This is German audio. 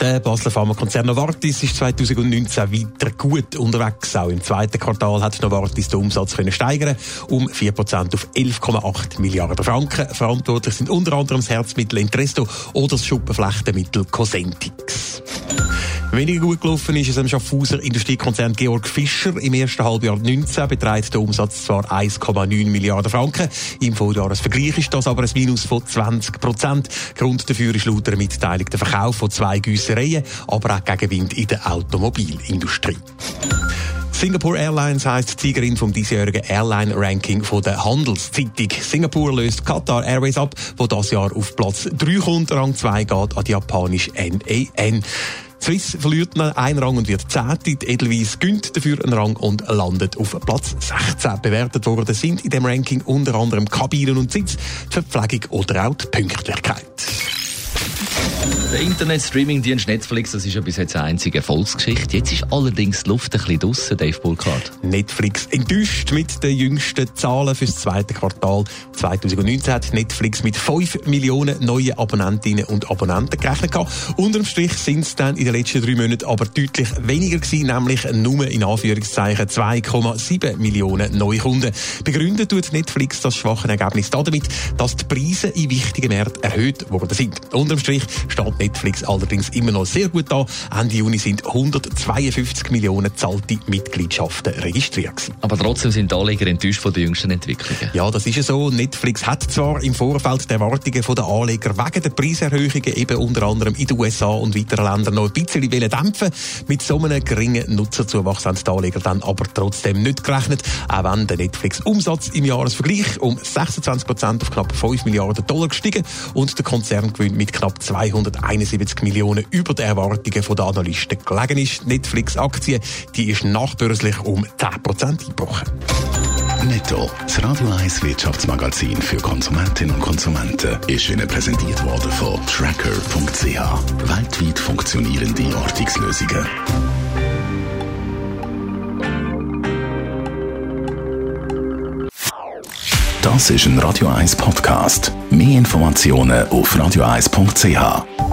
Der Basler Pharmakonzern Novartis ist 2019 weiter gut unterwegs. Auch im zweiten Quartal hat Novartis den Umsatz können steigern um 4% auf 11,8 Milliarden Franken. Verantwortlich sind unter anderem das Herzmittel Entresto oder das Schuppenflechtenmittel Cosentix. Weniger gut gelaufen ist es am Schaffhauser Industriekonzern Georg Fischer. Im ersten Halbjahr 2019 beträgt der Umsatz zwar 1,9 Milliarden Franken. Im Vorjahresvergleich ist das aber ein Minus von 20 Prozent. Grund dafür ist laut der Mitteilung der Verkauf von zwei Güssereien, aber auch Gegenwind in der Automobilindustrie. Singapore Airlines heisst Siegerin vom diesjährigen Airline-Ranking von der Handelszeitung. Singapore löst Qatar Airways ab, wo das Jahr auf Platz 3 kommt. Rang 2 geht an die japanische NAN. Swiss verliert einen Rang und wird Zehnte. Die Edelweiss gönnt dafür einen Rang und landet auf Platz 16. Bewertet worden sind in dem Ranking unter anderem Kabinen und Sitz, die Verpflegung oder auch die Pünktlichkeit. Der Internet-Streaming-Dienst Netflix, das ist ja bis jetzt eine einzige Erfolgsgeschichte. Jetzt ist allerdings die Luft ein bisschen draussen, Dave Burkhardt. Netflix enttäuscht mit den jüngsten Zahlen für das zweite Quartal 2019 hat Netflix mit 5 Millionen neuen Abonnentinnen und Abonnenten gerechnet. Unterm Strich sind es dann in den letzten drei Monaten aber deutlich weniger gewesen, nämlich nur in Anführungszeichen 2,7 Millionen neue Kunden. Begründet tut Netflix das schwache Ergebnis damit, dass die Preise in wichtigen Märkten erhöht worden sind. Unterm Strich steht Netflix allerdings immer noch sehr gut da. Ende Juni sind 152 Millionen zahlte Mitgliedschaften registriert gewesen. Aber trotzdem sind die Anleger enttäuscht von den jüngsten Entwicklungen. Ja, das ist ja so. Netflix hat zwar im Vorfeld die Erwartungen der Anleger wegen der Preiserhöhungen eben unter anderem in den USA und weiteren Ländern noch ein bisschen dämpfen Mit so einem geringen Nutzerzuwachs haben die Anleger dann aber trotzdem nicht gerechnet, auch wenn der Netflix-Umsatz im Jahresvergleich um 26 Prozent auf knapp 5 Milliarden Dollar gestiegen und der Konzern gewinnt mit knapp 271 Millionen über die Erwartungen der Analysten gelegen ist. Netflix-Aktie, die ist nachbörslich um 10 Prozent eingebrochen. Netto, das Radio 1 Wirtschaftsmagazin für Konsumentinnen und Konsumenten, ist Ihnen präsentiert worden von Tracker.ch. Weltweit funktionierende Ortungslösungen. Das ist ein Radio 1 Podcast. Mehr Informationen auf radio1.ch.